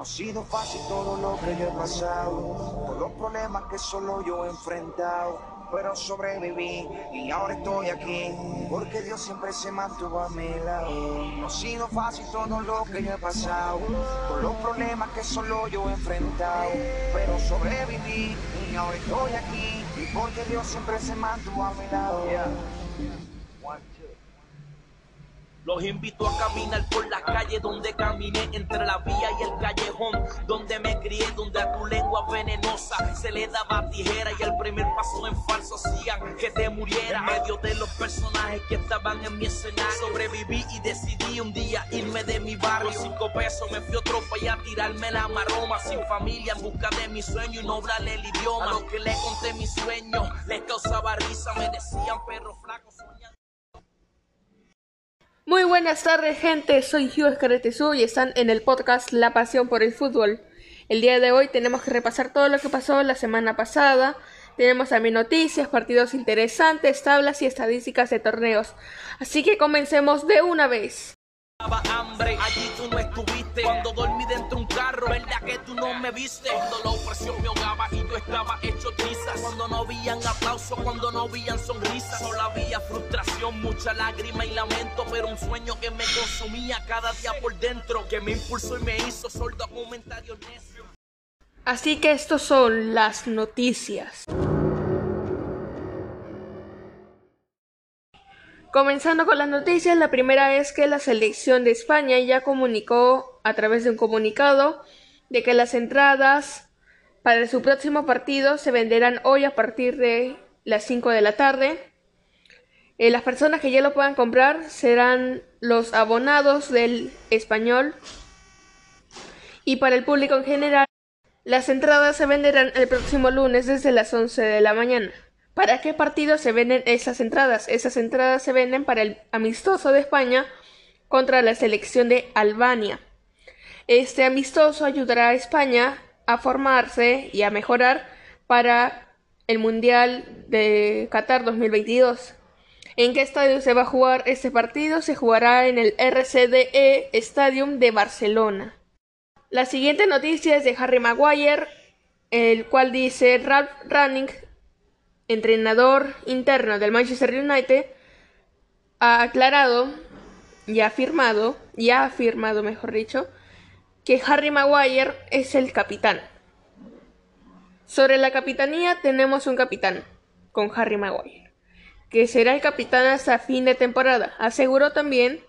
No ha sido fácil todo lo que yo he pasado, por los problemas que solo yo he enfrentado pero sobreviví y ahora estoy aquí, porque Dios siempre se mantuvo a mi lado. No ha sido fácil todo lo que yo he pasado, por los problemas que solo yo he enfrentado, pero sobreviví y ahora estoy aquí, y porque Dios siempre se mantuvo a mi lado. Los invito a caminar por las calles donde caminé entre la vía y el callejón, donde me crié, donde a tu lengua venenosa se le daba tijera y el primer paso en falso hacían que te muriera. En medio de los personajes que estaban en mi escenario, sobreviví y decidí un día irme de mi barrio. Cinco pesos me fui a otro y a tirarme la maroma, sin familia en busca de mi sueño y no hablarle el idioma. A lo que le conté mis sueños les causaba risa, me decían perro flaco. Muy buenas tardes, gente. Soy Hugh Escaretezú y están en el podcast La Pasión por el Fútbol. El día de hoy tenemos que repasar todo lo que pasó la semana pasada. Tenemos también noticias, partidos interesantes, tablas y estadísticas de torneos. Así que comencemos de una vez hambre, allí tú no estuviste. Cuando dormí dentro un carro, ¿verdad que tú no me viste? Cuando la opresión me ahogaba y yo estaba hecho trizas. Cuando no habían aplausos, cuando no habían sonrisas. Solo había frustración, mucha lágrima y lamento. Pero un sueño que me consumía cada día por dentro. Que me impulsó y me hizo sordo comentarios necios. Así que estos son las noticias. Comenzando con las noticias, la primera es que la selección de España ya comunicó a través de un comunicado de que las entradas para su próximo partido se venderán hoy a partir de las 5 de la tarde. Eh, las personas que ya lo puedan comprar serán los abonados del español y para el público en general las entradas se venderán el próximo lunes desde las 11 de la mañana. ¿Para qué partido se venden esas entradas? Esas entradas se venden para el amistoso de España contra la selección de Albania. Este amistoso ayudará a España a formarse y a mejorar para el Mundial de Qatar 2022. ¿En qué estadio se va a jugar este partido? Se jugará en el RCDE Stadium de Barcelona. La siguiente noticia es de Harry Maguire, el cual dice Ralph Running entrenador interno del Manchester United, ha aclarado y ha afirmado, y ha afirmado, mejor dicho, que Harry Maguire es el capitán. Sobre la capitanía tenemos un capitán, con Harry Maguire, que será el capitán hasta fin de temporada. Aseguró también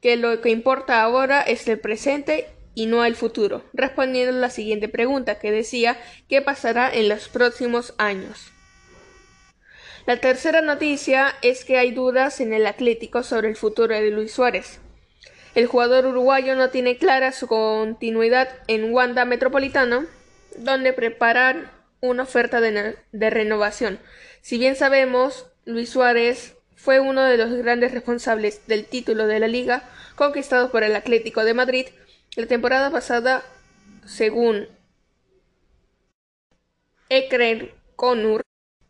que lo que importa ahora es el presente y no el futuro, respondiendo a la siguiente pregunta que decía qué pasará en los próximos años. La tercera noticia es que hay dudas en el Atlético sobre el futuro de Luis Suárez. El jugador uruguayo no tiene clara su continuidad en Wanda Metropolitano, donde preparan una oferta de, de renovación. Si bien sabemos, Luis Suárez fue uno de los grandes responsables del título de la liga conquistado por el Atlético de Madrid la temporada pasada, según Ekren Conur,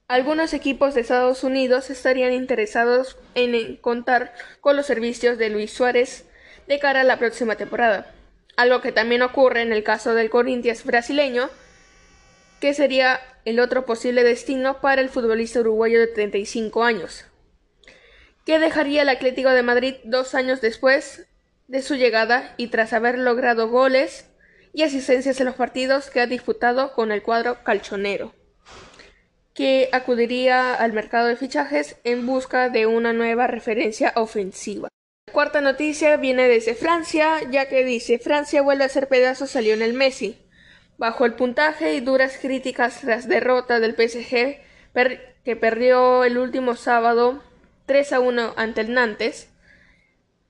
algunos equipos de Estados Unidos estarían interesados en contar con los servicios de Luis Suárez de cara a la próxima temporada, algo que también ocurre en el caso del Corinthians brasileño, que sería el otro posible destino para el futbolista uruguayo de 35 años, que dejaría el Atlético de Madrid dos años después de su llegada y tras haber logrado goles y asistencias en los partidos que ha disputado con el cuadro calchonero que acudiría al mercado de fichajes en busca de una nueva referencia ofensiva. La cuarta noticia viene desde Francia, ya que dice Francia vuelve a hacer pedazos a Lionel Messi. Bajo el puntaje y duras críticas tras derrota del PSG, que perdió el último sábado 3 a 1 ante el Nantes,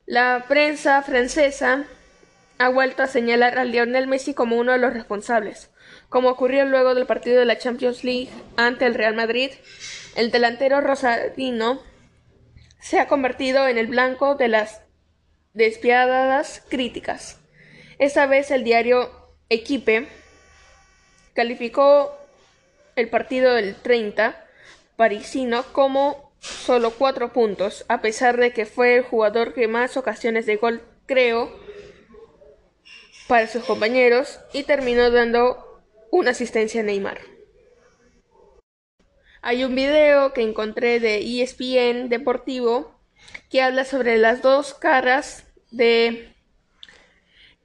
la prensa francesa ha vuelto a señalar a Lionel Messi como uno de los responsables. Como ocurrió luego del partido de la Champions League ante el Real Madrid, el delantero rosarino se ha convertido en el blanco de las despiadadas críticas. Esta vez el diario Equipe calificó el partido del 30 parisino como solo cuatro puntos, a pesar de que fue el jugador que más ocasiones de gol creó para sus compañeros y terminó dando una asistencia a Neymar. Hay un video que encontré de ESPN Deportivo que habla sobre las dos caras de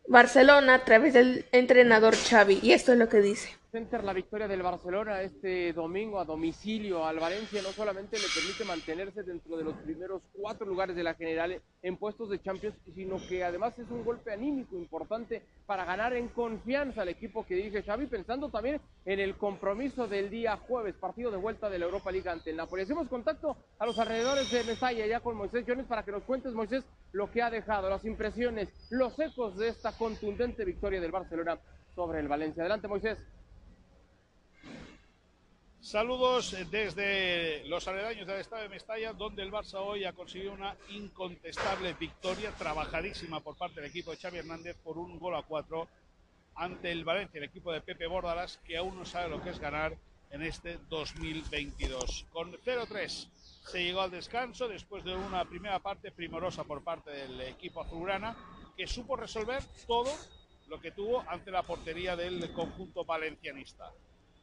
Barcelona a través del entrenador Xavi y esto es lo que dice. Center la victoria del Barcelona este domingo a domicilio al Valencia no solamente le permite mantenerse dentro de los primeros cuatro lugares de la general en puestos de Champions, sino que además es un golpe anímico importante para ganar en confianza al equipo que dirige Xavi, pensando también en el compromiso del día jueves, partido de vuelta de la Europa League ante el Napoli. Hacemos contacto a los alrededores de Mestalla ya con Moisés Jones para que nos cuentes, Moisés, lo que ha dejado, las impresiones, los ecos de esta contundente victoria del Barcelona sobre el Valencia. Adelante, Moisés. Saludos desde los aledaños del Estado de Mestalla, donde el Barça hoy ha conseguido una incontestable victoria, trabajadísima por parte del equipo de Xavi Hernández por un gol a cuatro ante el Valencia, el equipo de Pepe Bórdalas, que aún no sabe lo que es ganar en este 2022. Con 0-3 se llegó al descanso después de una primera parte primorosa por parte del equipo azulgrana, que supo resolver todo lo que tuvo ante la portería del conjunto valencianista.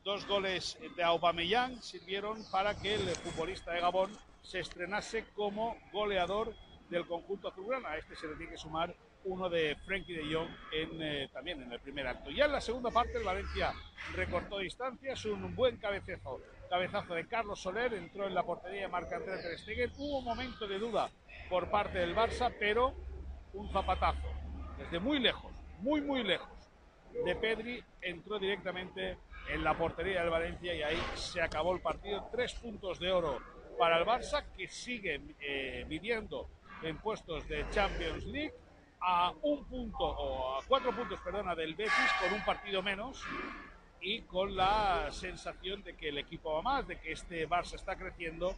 Dos goles de Aubameyang sirvieron para que el futbolista de Gabón se estrenase como goleador del conjunto azulgrana. A este se le tiene que sumar uno de Frenkie de Jong en, eh, también en el primer acto. Ya en la segunda parte el Valencia recortó distancias, un buen cabezazo, cabezazo de Carlos Soler, entró en la portería de Marc-André Ter Stegen. Hubo un momento de duda por parte del Barça, pero un zapatazo desde muy lejos, muy muy lejos de Pedri entró directamente en la portería del Valencia y ahí se acabó el partido. Tres puntos de oro para el Barça que sigue eh, viviendo en puestos de Champions League a un punto o a cuatro puntos, perdona, del Betis con un partido menos y con la sensación de que el equipo va más, de que este Barça está creciendo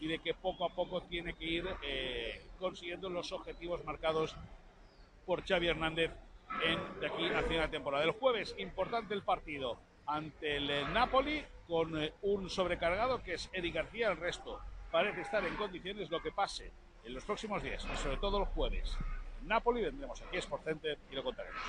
y de que poco a poco tiene que ir eh, consiguiendo los objetivos marcados por Xavi Hernández en, de aquí a final de temporada. El jueves, importante el partido ante el Napoli con eh, un sobrecargado que es Eddie García. El resto parece estar en condiciones lo que pase en los próximos días y sobre todo el jueves. Napoli vendremos aquí a Sport Center y lo contaremos.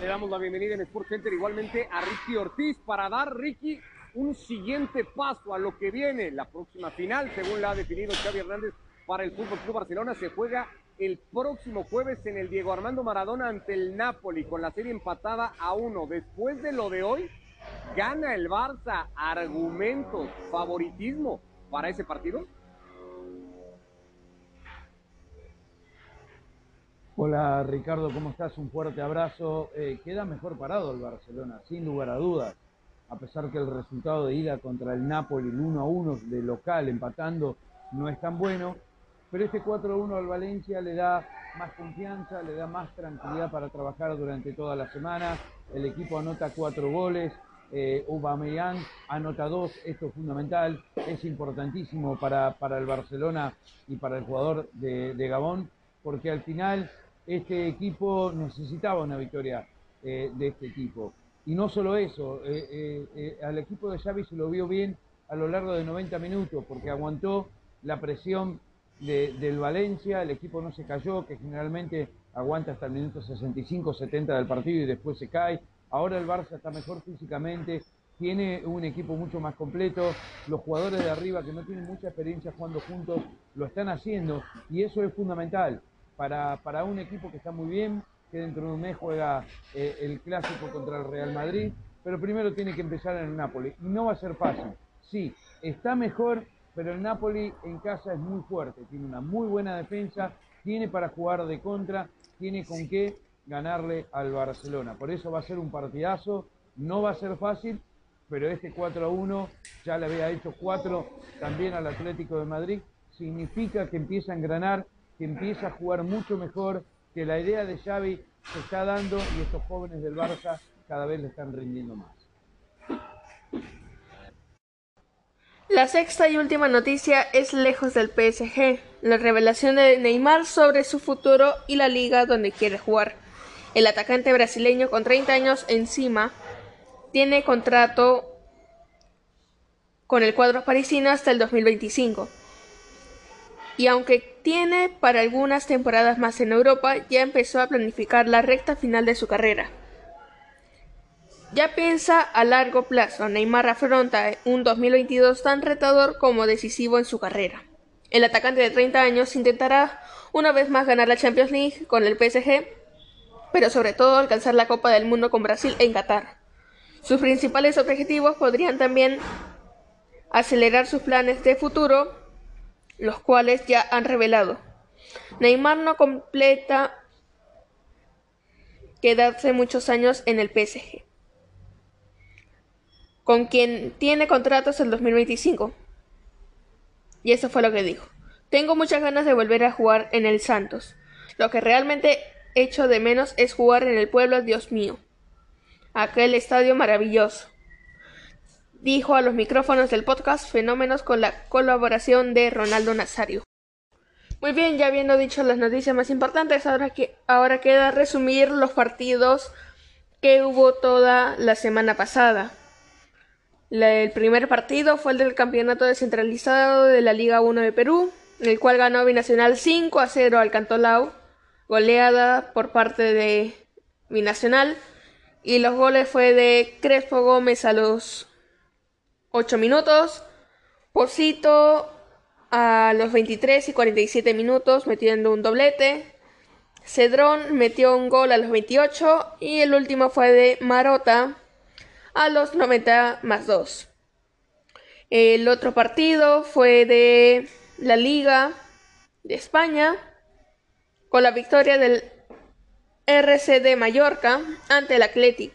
Le damos la bienvenida en Sport Center igualmente a Ricky Ortiz para dar, Ricky, un siguiente paso a lo que viene. La próxima final, según la ha definido Xavi Hernández para el Fútbol Club Barcelona, se juega el próximo jueves en el Diego Armando Maradona ante el Napoli con la serie empatada a uno. Después de lo de hoy, gana el Barça. Argumentos, favoritismo para ese partido. Hola Ricardo, ¿cómo estás? Un fuerte abrazo. Eh, queda mejor parado el Barcelona, sin lugar a dudas. A pesar que el resultado de ida contra el Napoli, el 1 a 1 de local, empatando, no es tan bueno, pero este 4-1 al Valencia le da más confianza, le da más tranquilidad para trabajar durante toda la semana. El equipo anota cuatro goles, eh, Aubameyang anota dos, esto es fundamental, es importantísimo para, para el Barcelona y para el jugador de, de, Gabón, porque al final este equipo necesitaba una victoria eh, de este equipo. Y no solo eso, eh, eh, al equipo de Xavi se lo vio bien a lo largo de 90 minutos, porque aguantó la presión de, del Valencia, el equipo no se cayó, que generalmente aguanta hasta el minuto 65-70 del partido y después se cae. Ahora el Barça está mejor físicamente, tiene un equipo mucho más completo, los jugadores de arriba que no tienen mucha experiencia jugando juntos lo están haciendo y eso es fundamental para, para un equipo que está muy bien, que dentro de un mes juega eh, el clásico contra el Real Madrid, pero primero tiene que empezar en el Napoli y no va a ser fácil. Sí, está mejor pero el Napoli en casa es muy fuerte, tiene una muy buena defensa, tiene para jugar de contra, tiene con qué ganarle al Barcelona. Por eso va a ser un partidazo, no va a ser fácil, pero este 4 a 1 ya le había hecho 4 también al Atlético de Madrid, significa que empieza a engranar, que empieza a jugar mucho mejor, que la idea de Xavi se está dando y estos jóvenes del Barça cada vez le están rindiendo más. La sexta y última noticia es lejos del PSG, la revelación de Neymar sobre su futuro y la liga donde quiere jugar. El atacante brasileño con 30 años encima tiene contrato con el cuadro parisino hasta el 2025. y aunque tiene para algunas temporadas más en Europa, ya empezó a planificar la recta final de su carrera. Ya piensa a largo plazo, Neymar afronta un 2022 tan retador como decisivo en su carrera. El atacante de 30 años intentará una vez más ganar la Champions League con el PSG, pero sobre todo alcanzar la Copa del Mundo con Brasil en Qatar. Sus principales objetivos podrían también acelerar sus planes de futuro, los cuales ya han revelado. Neymar no completa quedarse muchos años en el PSG, con quien tiene contratos el 2025. Y eso fue lo que dijo. Tengo muchas ganas de volver a jugar en el Santos. Lo que realmente echo de menos es jugar en el pueblo, Dios mío. Aquel estadio maravilloso. Dijo a los micrófonos del podcast Fenómenos con la colaboración de Ronaldo Nazario. Muy bien, ya habiendo dicho las noticias más importantes, ahora, que, ahora queda resumir los partidos que hubo toda la semana pasada. El primer partido fue el del campeonato descentralizado de la Liga 1 de Perú, el cual ganó Binacional 5 a 0 al Cantolao, goleada por parte de Binacional, y los goles fue de Crespo Gómez a los 8 minutos, Porcito a los 23 y 47 minutos metiendo un doblete, Cedrón metió un gol a los 28 y el último fue de Marota a los 90 más 2. El otro partido fue de la Liga de España con la victoria del RCD Mallorca ante el Athletic.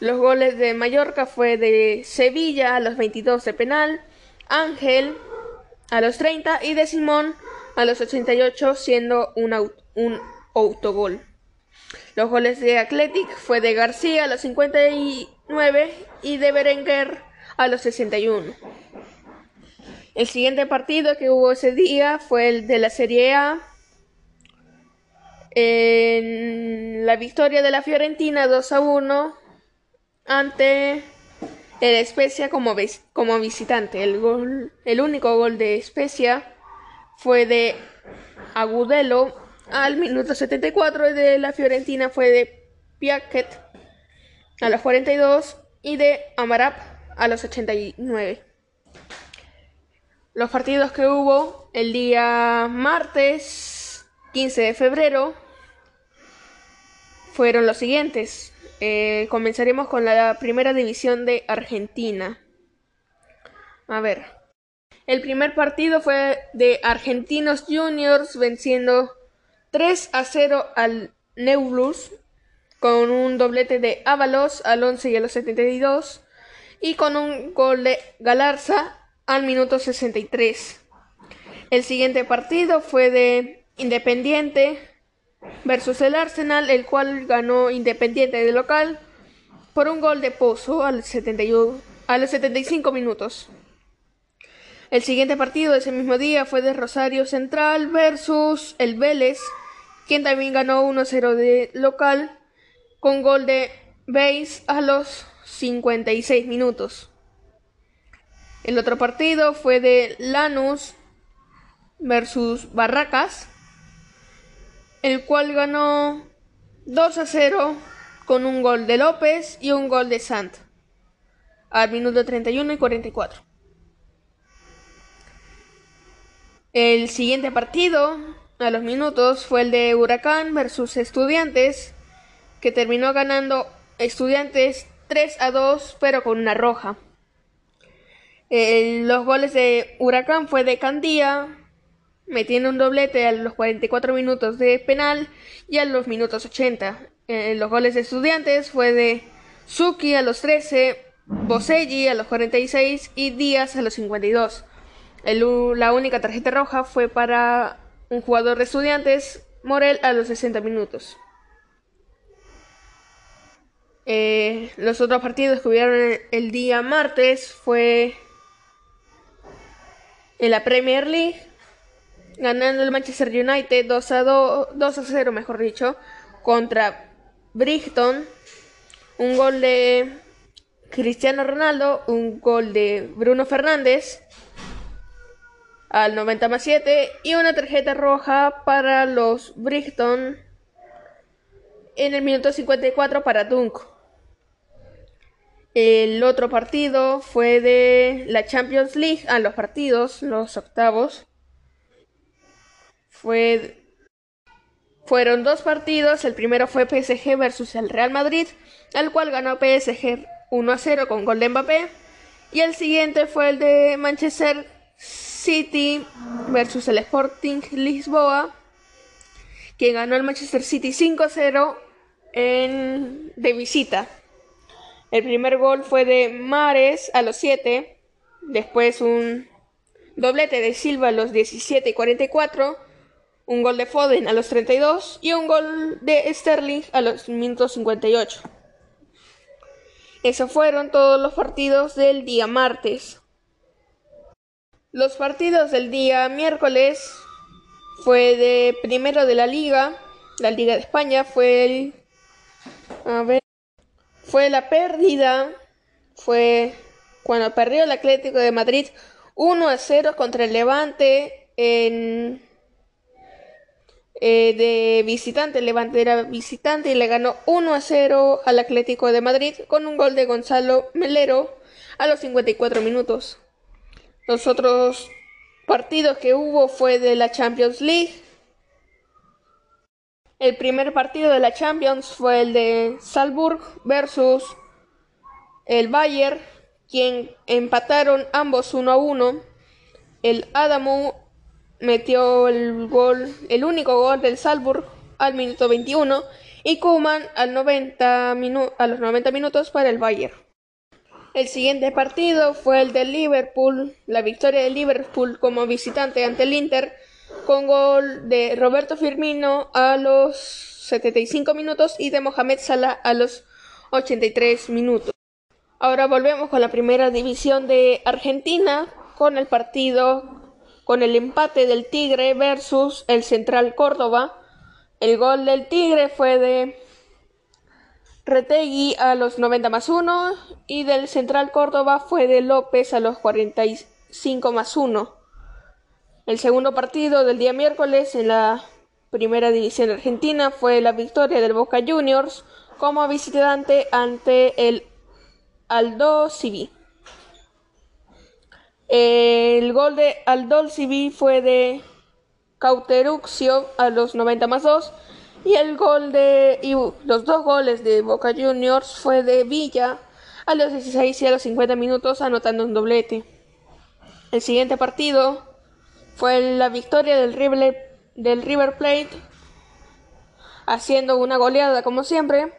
Los goles de Mallorca fue de Sevilla a los 22 de penal, Ángel a los 30 y de Simón a los 88 siendo un, un autogol. Los goles de Athletic fue de García a los 59 y de Berenguer a los 61. El siguiente partido que hubo ese día fue el de la Serie A. En la victoria de la Fiorentina 2 a 1 ante el Spezia como, visitante. El, el único gol de Spezia fue de Agudelo al minuto 74 y de la Fiorentina fue de Piaket a los 42 y de Amarap a los 89. Los partidos que hubo el día martes 15 de febrero fueron los siguientes. Eh, comenzaremos con la primera división de Argentina. A ver. El primer partido fue de Argentinos Juniors venciendo 3 a 0 al Neulus con un doblete de Ábalos al 11 y a los 72 y con un gol de Galarza al minuto 63. El siguiente partido fue de Independiente versus el Arsenal, el cual ganó Independiente de local por un gol de Pozo al 71, a los 75 minutos. El siguiente partido de ese mismo día fue de Rosario Central versus el Vélez, quien también ganó 1-0 de local con gol de Beis a los 56 minutos. El otro partido fue de Lanús versus Barracas, el cual ganó 2 a 0 con un gol de López y un gol de Sant al minuto 31 y 44. El siguiente partido a los minutos fue el de Huracán versus Estudiantes, que terminó ganando Estudiantes 3 a 2, pero con una roja los goles de Huracán fue de Candía, metiendo un doblete a los 44 minutos de penal y a los minutos 80. los goles de Estudiantes fue de Suki a los 13, Boselli a los 46 y Díaz a los 52. la única tarjeta roja fue para un jugador de Estudiantes, Morel, a los 60 minutos. Eh, los otros partidos que hubieron el día martes fue en la Premier League, ganando el Manchester United 2 a, 2, a 0, mejor dicho, contra Brighton. Un gol de Cristiano Ronaldo, un gol de Bruno Fernández al 90 más 7 y una tarjeta roja para los Brighton en el minuto 54 para Dunk. El otro partido fue de la Champions League, a los partidos, los octavos. Fue fueron dos partidos, el primero fue PSG versus el Real Madrid, el cual ganó PSG 1 a 0 con gol de Mbappé, y el siguiente fue el de Manchester City versus el Sporting Lisboa, quien ganó el Manchester City 5 a 0 en, de visita. El primer gol fue de Mares a los 7, después un doblete de Silva a los 17 y 44, un gol de Foden a los 32 y un gol de Sterling a los minutos 58. Esos fueron todos los partidos del día martes. Los partidos del día miércoles fue de primero de la liga, la Liga de España fue el a ver, fue la pérdida, fue cuando perdió el Atlético de Madrid 1 a 0 contra el Levante en eh, de visitante. El Levante era visitante y le ganó 1 a 0 al Atlético de Madrid con un gol de Gonzalo Melero a los 54 minutos. Los otros partidos que hubo fue de la Champions League. El primer partido de la Champions fue el de Salzburg versus el Bayern, quien empataron ambos 1 a 1. El Adamu metió el gol, el único gol del Salzburg al minuto 21 y Kuman al 90 a los 90 minutos para el Bayern. El siguiente partido fue el de Liverpool, la victoria de Liverpool como visitante ante el Inter con gol de Roberto Firmino a los 75 minutos y de Mohamed Salah a los 83 minutos. Ahora volvemos con la primera división de Argentina con el partido con el empate del Tigre versus el Central Córdoba. El gol del Tigre fue de Retegui a los 90 más 1 y del Central Córdoba fue de López a los 45 más 1. El segundo partido del día miércoles en la primera división argentina fue la victoria del Boca Juniors como visitante ante el Aldo Civi. El gol de Aldo Civi fue de Cauteruccio a los 90 más 2 y el gol de y los dos goles de Boca Juniors fue de Villa a los 16 y a los 50 minutos anotando un doblete. El siguiente partido fue la victoria del River, del River Plate, haciendo una goleada como siempre.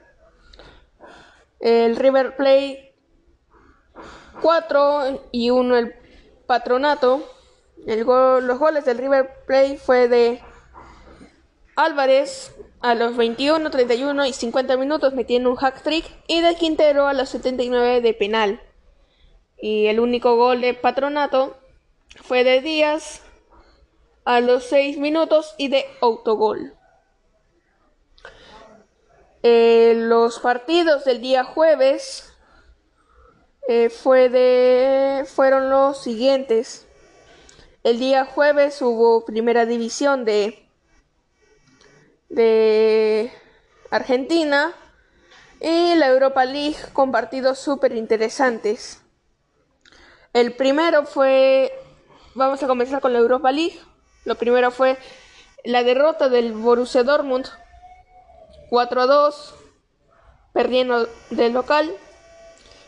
El River Plate 4 y 1 el Patronato. El los goles del River Plate fue de Álvarez a los 21, 31 y 50 minutos metiendo un hack trick y de Quintero a los 79 de penal. Y el único gol de Patronato fue de Díaz a los 6 minutos y de autogol. Eh, los partidos del día jueves eh, fueron los siguientes. El día jueves hubo primera división de, de Argentina y la Europa League con partidos súper interesantes. El primero fue, vamos a comenzar con la Europa League. Lo primero fue la derrota del Borussia Dortmund 4 a 2, perdiendo del local.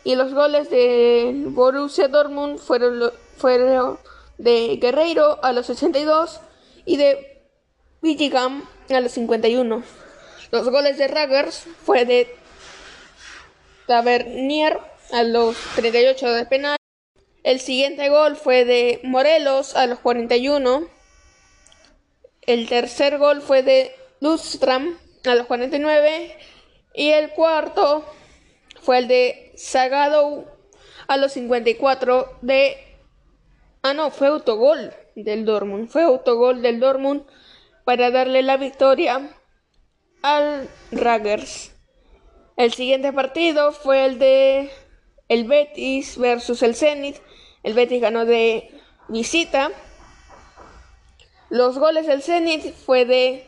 Y los goles del Borussia Dortmund fueron, fueron de Guerreiro a los 62 y de Villigam a los 51. Los goles de Raggers fue de Tavernier a los 38 de penal. El siguiente gol fue de Morelos a los 41 el tercer gol fue de Lustram a los 49 y el cuarto fue el de Sagado a los 54 de... Ah, no, fue autogol del Dortmund. Fue autogol del Dortmund para darle la victoria al Raggers. El siguiente partido fue el de el Betis versus el Zenit. El Betis ganó de visita Los goles del Zenit fue de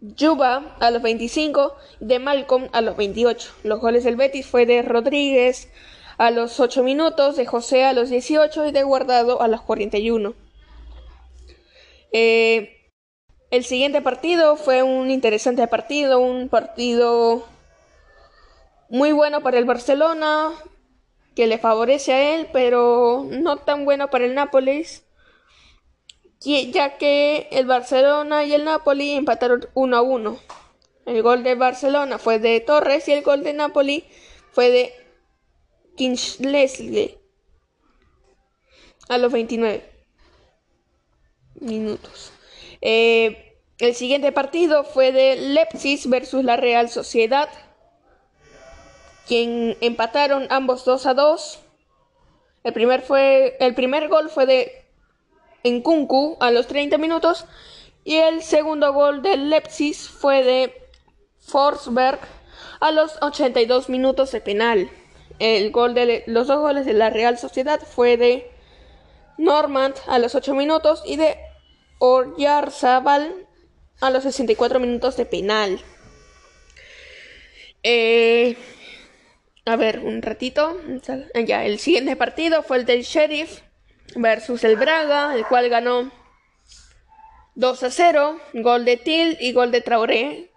Yuba a los 25, de Malcolm a los 28. Los goles del Betis fue de Rodríguez a los 8 minutos, de José a los 18 y de Guardado a los 41. Eh, el siguiente partido fue un interesante partido, un partido muy bueno para el Barcelona, que le favorece a él, pero no tan bueno para el Nápoles ya que el Barcelona y el Napoli empataron 1 a 1. El gol de Barcelona fue de Torres y el gol de Napoli fue de Kingsley a los 29 minutos. Eh, el siguiente partido fue de Leipzig versus la Real Sociedad, quien empataron ambos 2 a 2. El primer, fue, el primer gol fue de en Kunku a los 30 minutos y el segundo gol del Leipzig fue de Forsberg a los 82 minutos de penal. El gol de los dos goles de la Real Sociedad fue de Normand a los 8 minutos y de Oryarzabal a los 64 minutos de penal. Eh, a ver, un ratito. Ya, el siguiente partido fue el del Sheriff versus el Braga, el cual ganó 2 a 0, gol de Til y gol de Traoré.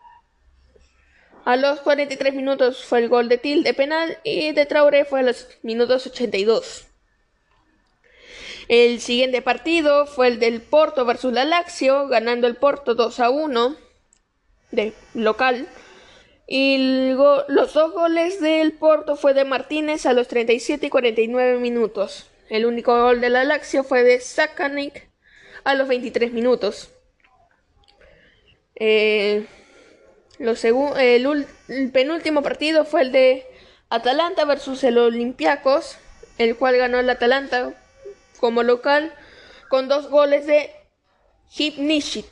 A los 43 minutos fue el gol de Til de penal y de Traoré fue a los minutos 82. El siguiente partido fue el del Porto versus la Lazio, ganando el Porto 2 a 1 de local. Y los dos goles del Porto fue de Martínez a los 37 y 49 minutos. El único gol de la Lazio fue de Sakanik a los 23 minutos. Eh, el, penúltimo partido fue el de Atalanta versus el Olympiacos, el cual ganó el Atalanta como local con dos goles de Hipnishit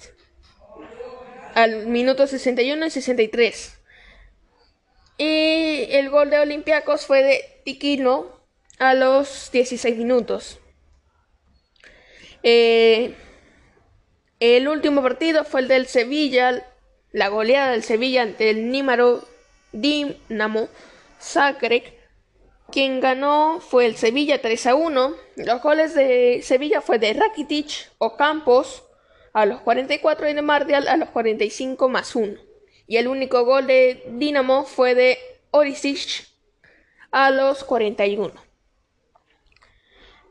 al minuto 61 y 63. Y el gol de Olympiacos fue de Tiquino a los 16 minutos. Eh, el último partido fue el del Sevilla, la goleada del Sevilla ante el Nímaro Dinamo Zagreb. Quien ganó fue el Sevilla 3 a 1. Los goles de Sevilla fue de Rakitic o Campos a los 44 y de Mardial a los 45 más 1. Y el único gol de Dinamo fue de Orisic a los 41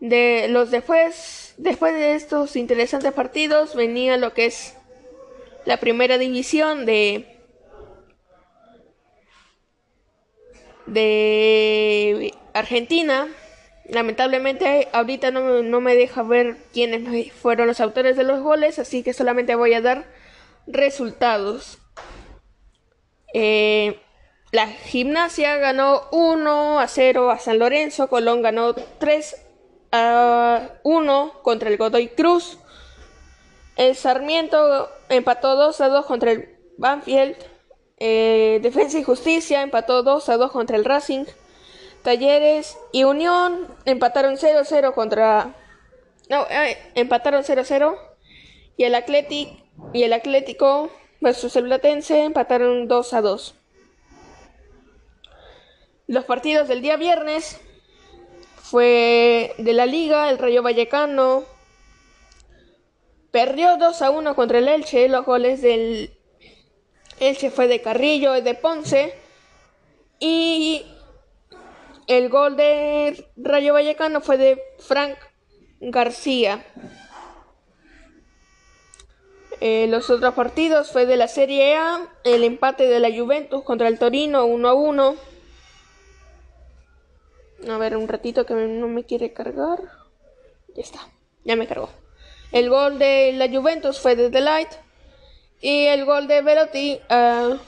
de los después, después de estos interesantes partidos venía lo que es la primera división de de Argentina. Lamentablemente ahorita no, no, me deja ver quiénes fueron los autores de los goles, así que solamente voy a dar resultados. Eh, la gimnasia ganó 1 a 0 a San Lorenzo, Colón ganó 3 a 1 contra el Godoy Cruz. El Sarmiento empató 2 a 2 contra el Banfield. Eh, Defensa y Justicia empató 2 a 2 contra el Racing. Talleres y Unión empataron 0 a 0 contra. No, eh, empataron 0 a 0. Y el, Atlético y el Atlético versus el Platense empataron 2 a 2. Los partidos del día viernes fue de la liga, el Rayo Vallecano perdió 2 a 1 contra el Elche, los goles del Elche fue de Carrillo y de Ponce y el gol de Rayo Vallecano fue de Frank García. Eh, los otros partidos fue de la Serie A, el empate de la Juventus contra el Torino 1 a 1. A ver, un ratito que no me quiere cargar. Ya está, ya me cargó. El gol de la Juventus fue de Delight. Y el gol de Velotti ah,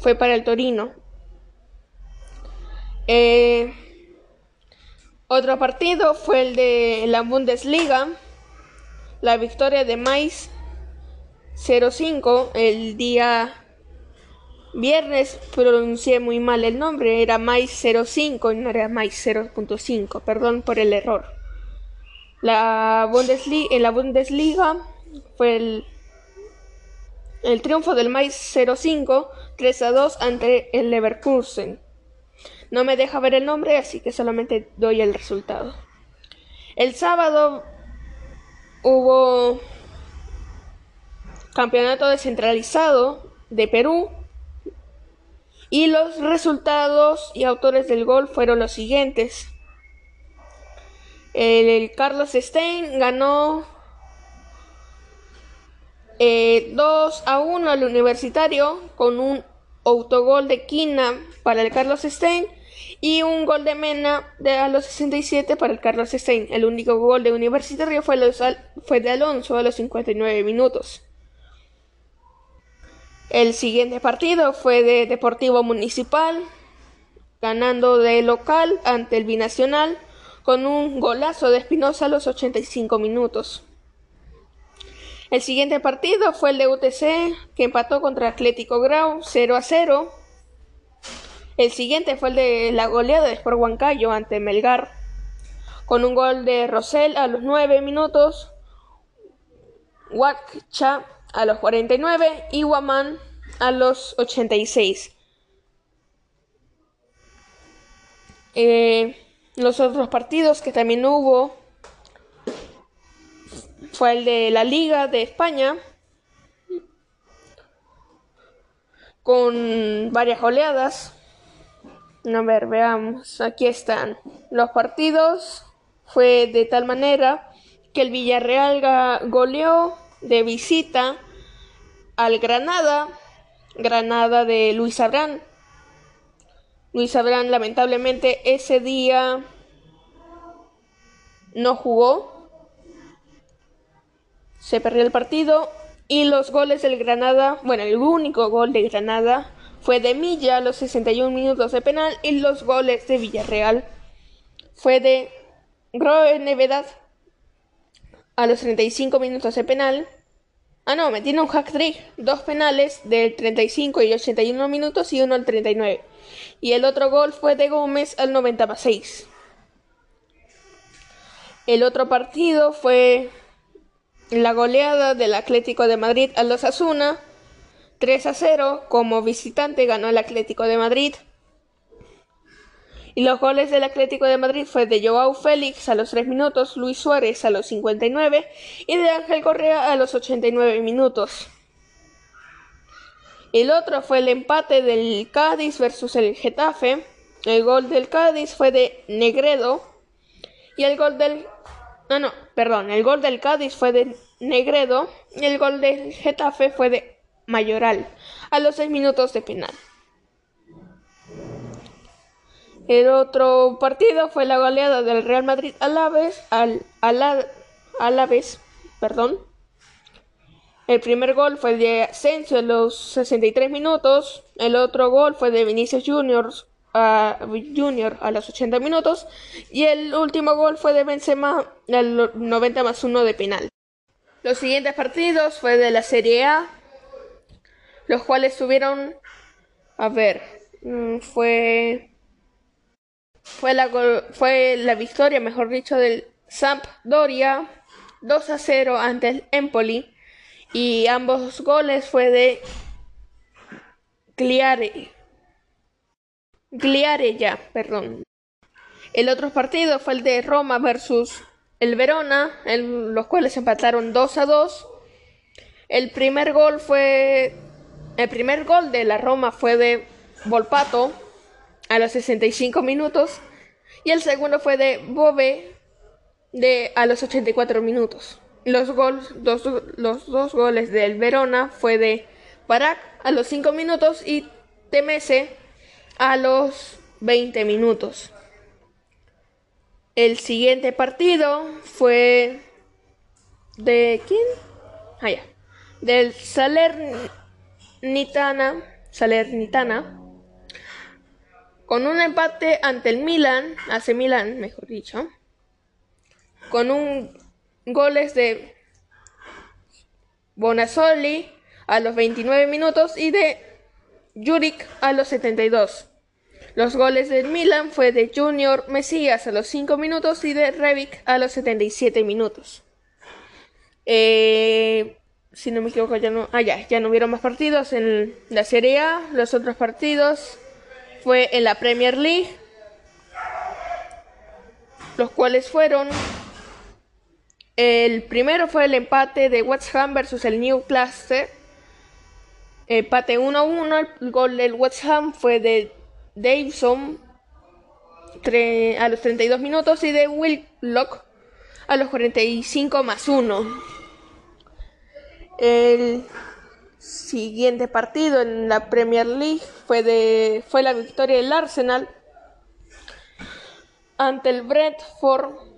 fue para el Torino. Eh, otro partido fue el de la Bundesliga. La victoria de Mais 0-5 el día Viernes pronuncié muy mal el nombre, era Mais 05 y no era Mais 0.5, perdón por el error. La Bundesliga, en la Bundesliga fue el, el triunfo del Mainz 05 3 a 2 ante el Leverkusen. No me deja ver el nombre, así que solamente doy el resultado. El sábado hubo campeonato descentralizado de Perú y los resultados y autores del gol fueron los siguientes. El, Carlos Stein ganó 2 eh, a 1 al universitario con un autogol de Quina para el Carlos Stein y un gol de Mena de a los 67 para el Carlos Stein. El único gol de Universitario fue, fue de Alonso a los 59 minutos. El siguiente partido fue de Deportivo Municipal, ganando de local ante el Binacional con un golazo de Espinosa a los 85 minutos. El siguiente partido fue el de UTC, que empató contra Atlético Grau 0 a 0. El siguiente fue el de la goleada de Sport Huancayo ante Melgar, con un gol de Rosell a los 9 minutos, Huacha a los 49 y Guamán a los 86. Eh, los otros partidos que también hubo fue el de la Liga de España con varias oleadas. A ver, veamos, aquí están. Los partidos fue de tal manera que el Villarreal goleó de visita al Granada, Granada de Luis Abrán. Luis Abrán lamentablemente ese día no jugó se perdió el partido y los goles del Granada, bueno, el único gol de Granada fue de Milla a los 61 minutos de penal y los goles de Villarreal fue de Groenevedad a los 35 minutos de penal. Ah, no, me tiene un hack trick, dos penales del 35 y 81 minutos y uno al 39. Y el otro gol fue de Gómez al 96. El otro partido fue la goleada del Atlético de Madrid a los Asuna, 3 a 0, como visitante ganó el Atlético de Madrid. Y los goles del Atlético de Madrid fue de Joao Félix a los 3 minutos, Luis Suárez a los 59 y de Ángel Correa a los 89 minutos. El otro fue el empate del Cádiz versus el Getafe. El gol del Cádiz fue de Negredo y el gol del no, no, perdón. El gol del Cádiz fue de Negredo y el gol del Getafe fue de Mayoral a los seis minutos de penal. El otro partido fue la goleada del Real Madrid Alaves, al, Alaves, perdón. El primer gol fue de Asensio a los 63 minutos. El otro gol fue de Vinicius Juniors a Junior a los 80 minutos y el último gol fue de Benzema al 90 más 1 de penal. Los siguientes partidos fue de la Serie A, los cuales tuvieron, a ver, mm, fue fue la fue la victoria, mejor dicho, del Sampdoria 2 a 0 ante el Empoli y ambos goles fue de Cliare ya, perdón. El otro partido fue el de Roma versus el Verona, en los cuales empataron 2 a 2. El primer gol fue. El primer gol de la Roma fue de Volpato a los 65 minutos. Y el segundo fue de Bove de, a los 84 minutos. Los, dos, los dos goles del Verona fue de Barak a los 5 minutos y Temese a los 20 minutos. El siguiente partido fue de quién? Ah, ya. Del Salernitana, Salernitana con un empate ante el Milan, hace Milan, mejor dicho, con un goles de Bonazzoli a los 29 minutos y de Yurik a los 72. Los goles del Milan fue de Junior Mesías a los 5 minutos y de Rebic a los 77 minutos. Eh, si no me equivoco, ya no, ah, ya, ya no hubieron más partidos en la Serie A. Los otros partidos fue en la Premier League, los cuales fueron el primero fue el empate de West Ham versus el Newcastle. Empate 1-1. El gol del West Ham fue de Davison a los 32 minutos y de Willock a los 45 más 1. El siguiente partido en la Premier League fue, de, fue la victoria del Arsenal ante el Brentford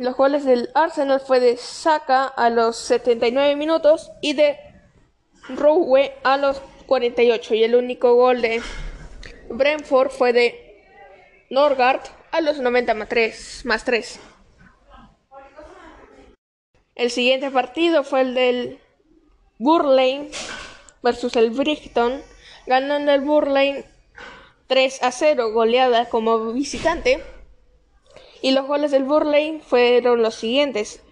los goles del Arsenal fue de Saka a los 79 minutos y de Rowe a los 48. Y el único gol de Brentford fue de Norgard a los 90 más 3. Más 3. El siguiente partido fue el del Burley versus el Brighton, ganando el Burley 3 a 0, goleada como visitante. Y los goles del Burley fueron los siguientes.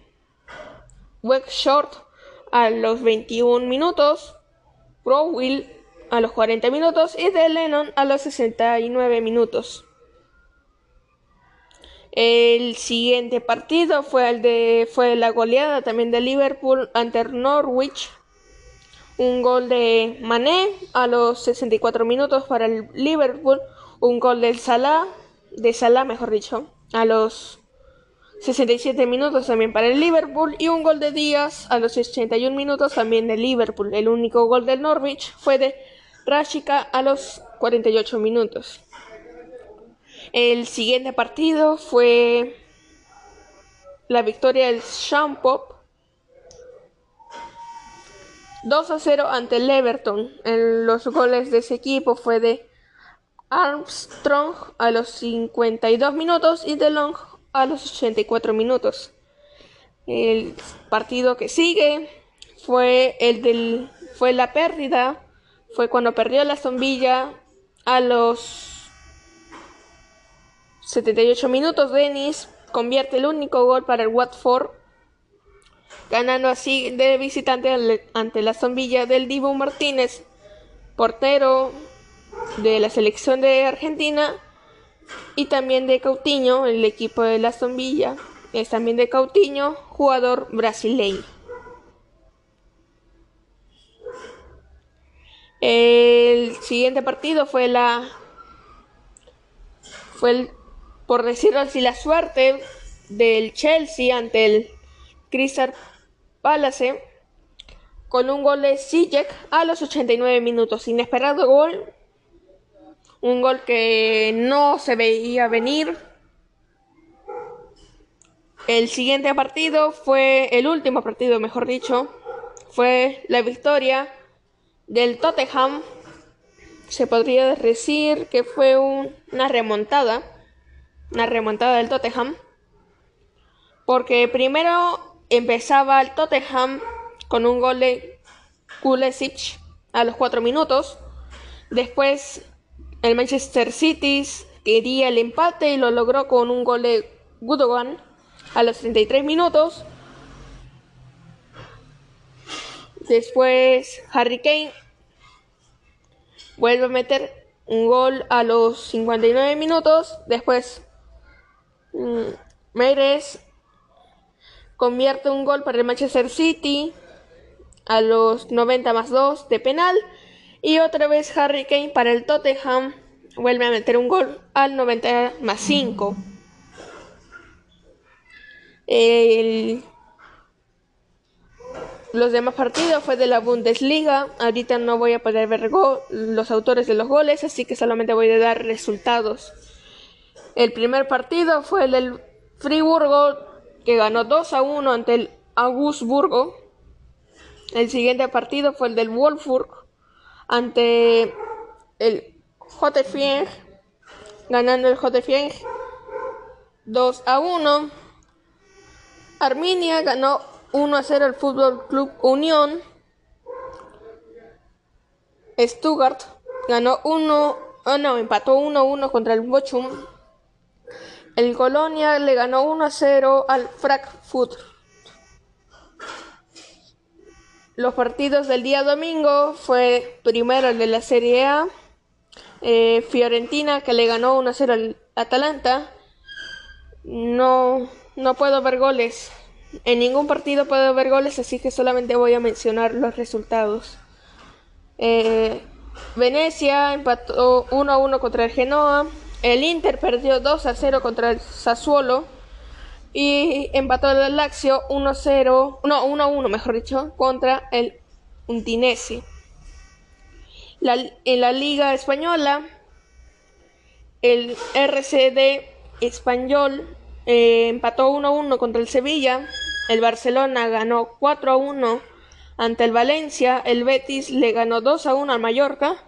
Weck Short a los 21 minutos, Will a los 40 minutos y de Lennon a los 69 minutos. El siguiente partido fue el de fue la goleada también de Liverpool ante Norwich. Un gol de Mané a los 64 minutos para el Liverpool, un gol del Salah, de Salah mejor dicho, a los 67 minutos también para el Liverpool y un gol de Díaz a los 81 minutos también de Liverpool. El único gol del Norwich fue de Rashika a los 48 minutos. El siguiente partido fue la victoria del Champop 2 a 0 ante el Everton. En los goles de ese equipo fue de Armstrong a los 52 minutos y DeLong a los 84 minutos. El partido que sigue fue el del fue la pérdida, fue cuando perdió la zombilla a los 78 minutos Dennis convierte el único gol para el Watford ganando así de visitante ante la zombilla del Divo Martínez portero de la selección de Argentina y también de Cautiño, el equipo de la Zombilla, es también de Cautiño, jugador brasileño. El siguiente partido fue la fue el, por decirlo así la suerte del Chelsea ante el Crystal Palace con un gol de Sijek a los 89 minutos. Inesperado gol un gol que no se veía venir. El siguiente partido fue, el último partido, mejor dicho, fue la victoria del Tottenham. Se podría decir que fue una remontada, una remontada del Tottenham, porque primero empezaba el Tottenham con un gol de Kulesic a los 4 minutos. Después el Manchester City quería el empate y lo logró con un gol de Gudogan a los 33 minutos. Después Harry Kane vuelve a meter un gol a los 59 minutos. Después mmm, convierte un gol para el Manchester City a los 90 más 2 de penal. Y otra vez Harry Kane para el Tottenham vuelve a meter un gol al 90 más 5. Los demás partidos fue de la Bundesliga. Ahorita no voy a poder ver los autores de los goles, así que solamente voy a dar resultados. El primer partido fue el del Friburgo, que ganó 2 a 1 ante el Augsburgo. El siguiente partido fue el del Wolfsburg, ante el Hotefieng, ganando el Hotefieng 2 a 1. Arminia ganó 1 a 0 el Fútbol Club Unión. Stuttgart ganó 1 oh no, empató 1-1 contra el Bochum. El Colonia le ganó 1-0 al Frankfurt. Los partidos del día domingo fue primero el de la Serie A. Eh, Fiorentina que le ganó 1-0 al Atalanta. No, no puedo ver goles. En ningún partido puedo ver goles, así que solamente voy a mencionar los resultados. Eh, Venecia empató 1 1 contra el Genoa. El Inter perdió 2 0 contra el Sassuolo. Y empató el Lazio 1 0, no, 1 1 mejor dicho, contra el Udinese. en la Liga Española, el RCD Español eh, empató 1-1 contra el Sevilla. El Barcelona ganó 4-1 ante el Valencia. El Betis le ganó 2-1 al Mallorca.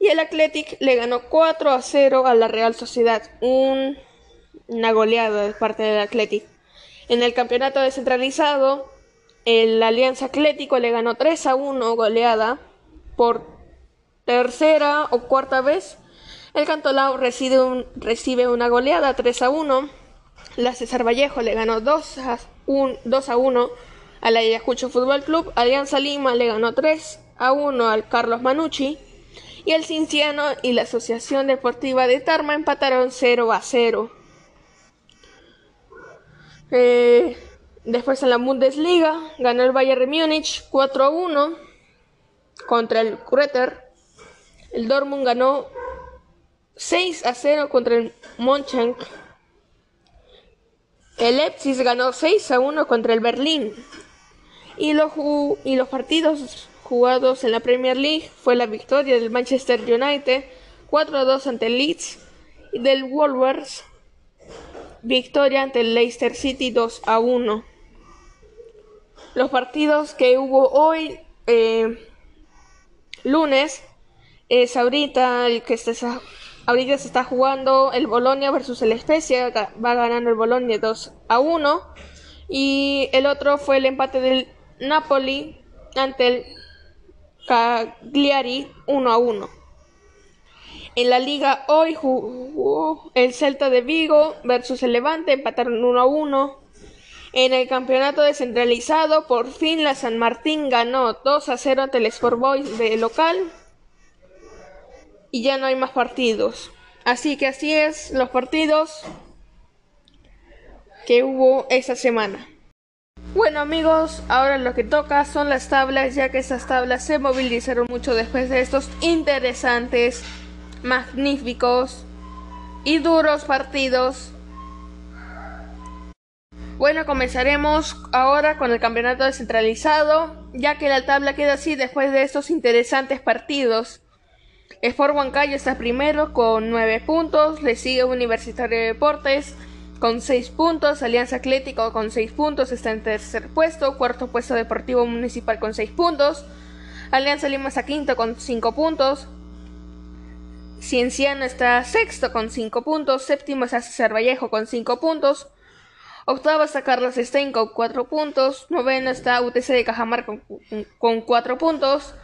Y el Athletic le ganó 4-0 a la Real Sociedad. una goleada de parte del Athletic. En el campeonato descentralizado, el Alianza Atlético le ganó 3-1 goleada por tercera o cuarta vez. El Cantolao recibe, recibe una goleada 3 a 1 la César Vallejo le ganó 2 a, 1 al Ayacucho Fútbol Club. Alianza Lima le ganó 3 a 1 al Carlos Manucci. Y el Cinciano y la Asociación Deportiva de Tarma empataron 0 a 0. Eh, después en la Bundesliga ganó el Bayern Múnich 4 a 1 contra el Kräter. El Dortmund ganó 6 a 0 contra el Monchang. El Leipzig ganó 6 a 1 contra el Berlín. Y los, y los partidos jugados en la Premier League fue la victoria del Manchester United 4 a 2 ante el Leeds y del Wolves victoria ante el Leicester City 2 a 1. Los partidos que hubo hoy eh, lunes es ahorita el que está Ahorita se está jugando el Bolonia versus el Spezia, va ganando el Bolonia 2 a 1. Y el otro fue el empate del Napoli ante el Cagliari 1 a 1. En la liga hoy jugó el Celta de Vigo versus el Levante, empataron 1 a 1. En el campeonato descentralizado, por fin la San Martín ganó 2 a 0 ante el Sport Boys de local y ya no hay más partidos. Así que así es los partidos que hubo esa semana. Bueno amigos, ahora lo que toca son las tablas, ya que esas tablas se movilizaron mucho después de estos interesantes, magníficos y duros partidos. Bueno, comenzaremos ahora con el campeonato descentralizado, ya que la tabla queda así después de estos interesantes partidos. Sport Huancayo está primero con 9 puntos, le sigue Universitario de Deportes con 6 puntos, Alianza Atlético con 6 puntos está en tercer puesto, cuarto puesto Deportivo Municipal con 6 puntos, Alianza Lima está quinto con 5 puntos, Cienciano está sexto con 5 puntos, séptimo está César Vallejo con 5 puntos, octavo está Carlos Stein con 4 puntos, noveno está UTC de Cajamar con, con 4 puntos,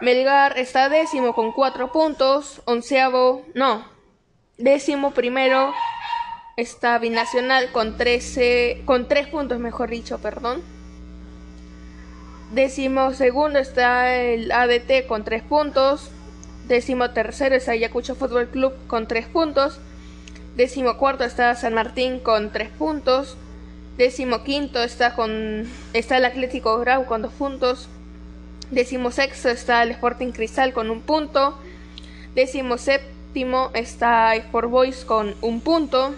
Melgar está décimo con cuatro puntos. Onceavo, no. Décimo primero está Binacional con 13, con tres puntos, mejor dicho, perdón. Décimo segundo está el ADT con tres puntos. Décimo tercero está Ayacucho Fútbol Club con tres puntos. Décimo cuarto está San Martín con tres puntos. Décimo quinto está con está el Atlético Grau con dos puntos. Décimo sexto está el Sporting Cristal con un punto. Décimo séptimo está Sport Boys con un punto.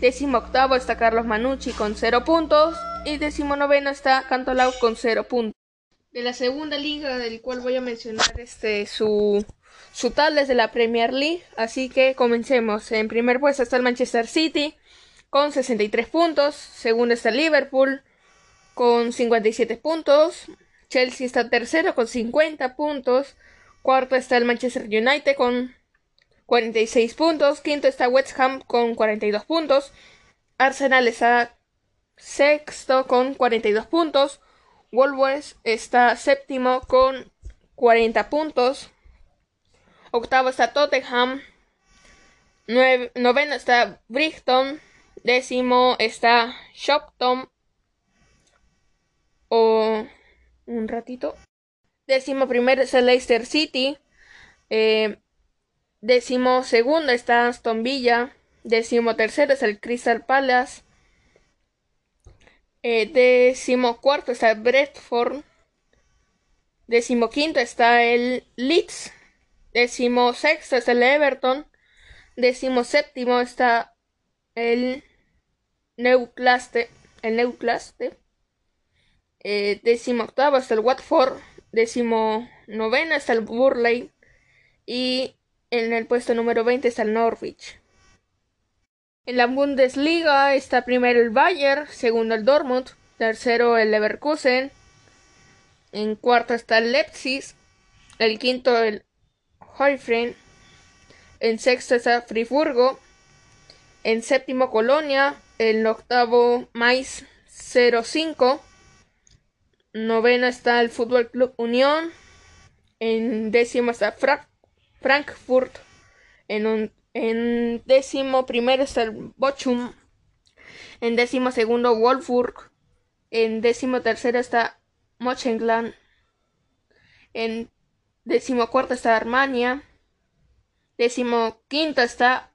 Décimo octavo está Carlos Manucci con cero puntos. Y décimo noveno está Cantolao con cero puntos. De la segunda liga, del cual voy a mencionar este su, su tal desde la Premier League. Así que comencemos. En primer puesto está el Manchester City con 63 puntos. Segundo está el Liverpool con 57 puntos. Chelsea está tercero con 50 puntos. Cuarto está el Manchester United con 46 puntos. Quinto está West Ham con 42 puntos. Arsenal está sexto con 42 puntos. Wolves está séptimo con 40 puntos. Octavo está Tottenham noveno está Brighton. Décimo está Shopton. O un ratito. Décimo primero es Leicester City. Eh, décimo segundo está Aston Villa. Décimo tercero es el Crystal Palace. Eh, décimo cuarto está el Bradford. Décimo quinto está el Leeds. Décimo sexto está el Everton. Décimo séptimo está el Newcastle. El Newcastle. Eh, décimo octavo está el Watford. Décimo noveno está el Burley. Y en el puesto número 20 está el Norwich. En la Bundesliga está primero el Bayern, segundo el Dortmund, tercero el Leverkusen, en cuarto está el Leipzig, el quinto el Hoifren, en sexto está Friburgo, en séptimo Colonia, en octavo Mais 05, noveno está el Fútbol Club Unión, en décimo está Frankfurt, en un en décimo primero está el Bochum. En décimo segundo Wolfsburg. En décimo tercero está Mönchengladbach. En décimo cuarto está Armania. Décimo quinto está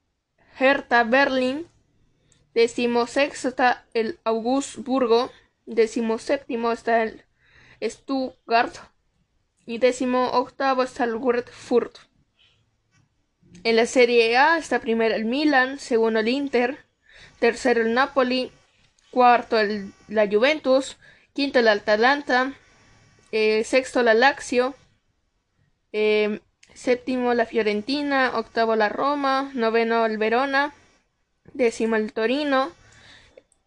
Hertha Berlin. Décimo sexto está el Augsburgo. Décimo séptimo está el Stuttgart. Y décimo octavo está el Frankfurt. En la Serie A está primero el Milan, segundo el Inter, tercero el Napoli, cuarto el, la Juventus, quinto el Atalanta, eh, sexto la Lazio, eh, séptimo la Fiorentina, octavo la Roma, noveno el Verona, décimo el Torino,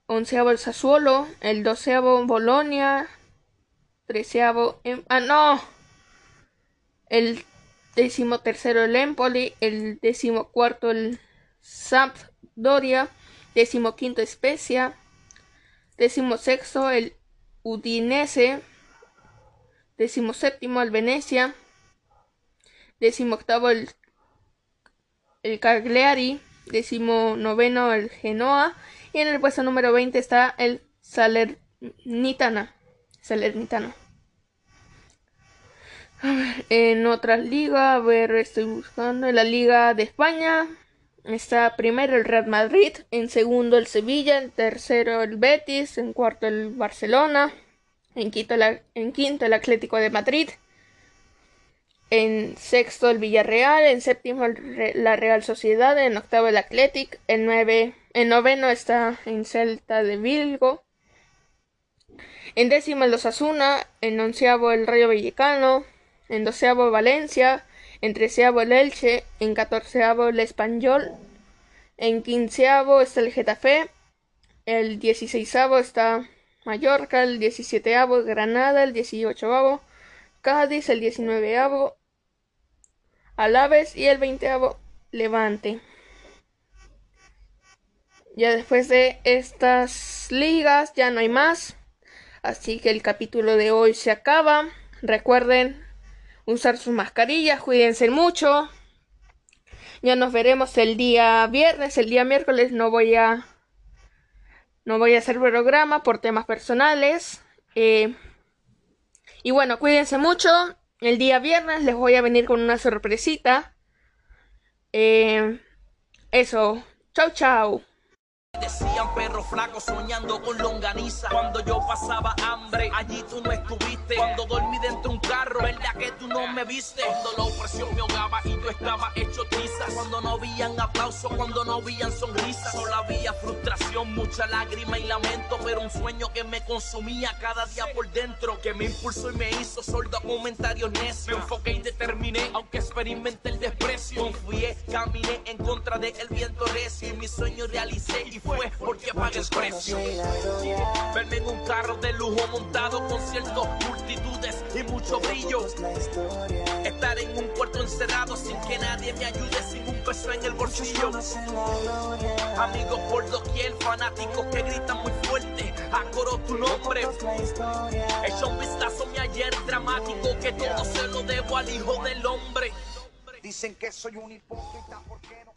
onceavo el Sassuolo, el doceavo Bolonia, treceavo... Em, ah, no. El décimo tercero el Empoli, el décimo cuarto el Sampdoria, décimo quinto Spezia, décimo sexto el Udinese, décimo séptimo el Venecia, décimo octavo el, el Cagliari, décimo noveno el Genoa y en el puesto número 20 está el Salernitana. Salernitano en otras ligas, a ver, estoy buscando. En la Liga de España está primero el Real Madrid, en segundo el Sevilla, en tercero el Betis, en cuarto el Barcelona, en quinto, quinto el Atlético de Madrid, en sexto el Villarreal, en séptimo la Real Sociedad, en octavo el Athletic, en, nueve, en noveno está en Celta de Vilgo, en décimo el Osasuna, en onceavo el Rayo Vallecano, en doceavo Valencia, en treceavo el Elche, en catorceavo el Español, en quinceavo está el Getafe, el dieciséisavo está Mallorca, el diecisieteavo Granada, el dieciochoavo Cádiz, el diecinueveavo Alaves y el veinteavo Levante. Ya después de estas ligas ya no hay más. Así que el capítulo de hoy se acaba. Recuerden usar sus mascarillas, cuídense mucho. Ya nos veremos el día viernes, el día miércoles no voy a no voy a hacer programa por temas personales. Eh, y bueno, cuídense mucho. El día viernes les voy a venir con una sorpresita. Eh, eso. Chau, chau. Decían perro flaco soñando con longaniza. Cuando yo pasaba hambre, allí tú no estuviste. Cuando dormí dentro de un carro, verdad que tú no me viste. Cuando la opresión me ahogaba y yo estaba hecho trizas. Cuando no habían aplausos, cuando no habían sonrisas. Solo había frustración, mucha lágrima y lamento. Pero un sueño que me consumía cada día por dentro. Que me impulsó y me hizo soldo a comentarios necios. Me enfoqué y determiné, aunque experimenté el desprecio. Confié, caminé en contra del viento recio. Y mi sueño realicé y fue porque pagué el precio. Verme en un carro de lujo montado con ciertos multitudes y mucho brillo. Estar en un puerto encerrado sin que nadie me ayude, sin un peso en el bolsillo. Amigos por doquier, fanáticos que gritan muy fuerte, acoro tu nombre. Hecho un vistazo mi ayer dramático que todo se lo debo al hijo del hombre. Dicen que soy un hipócrita porque no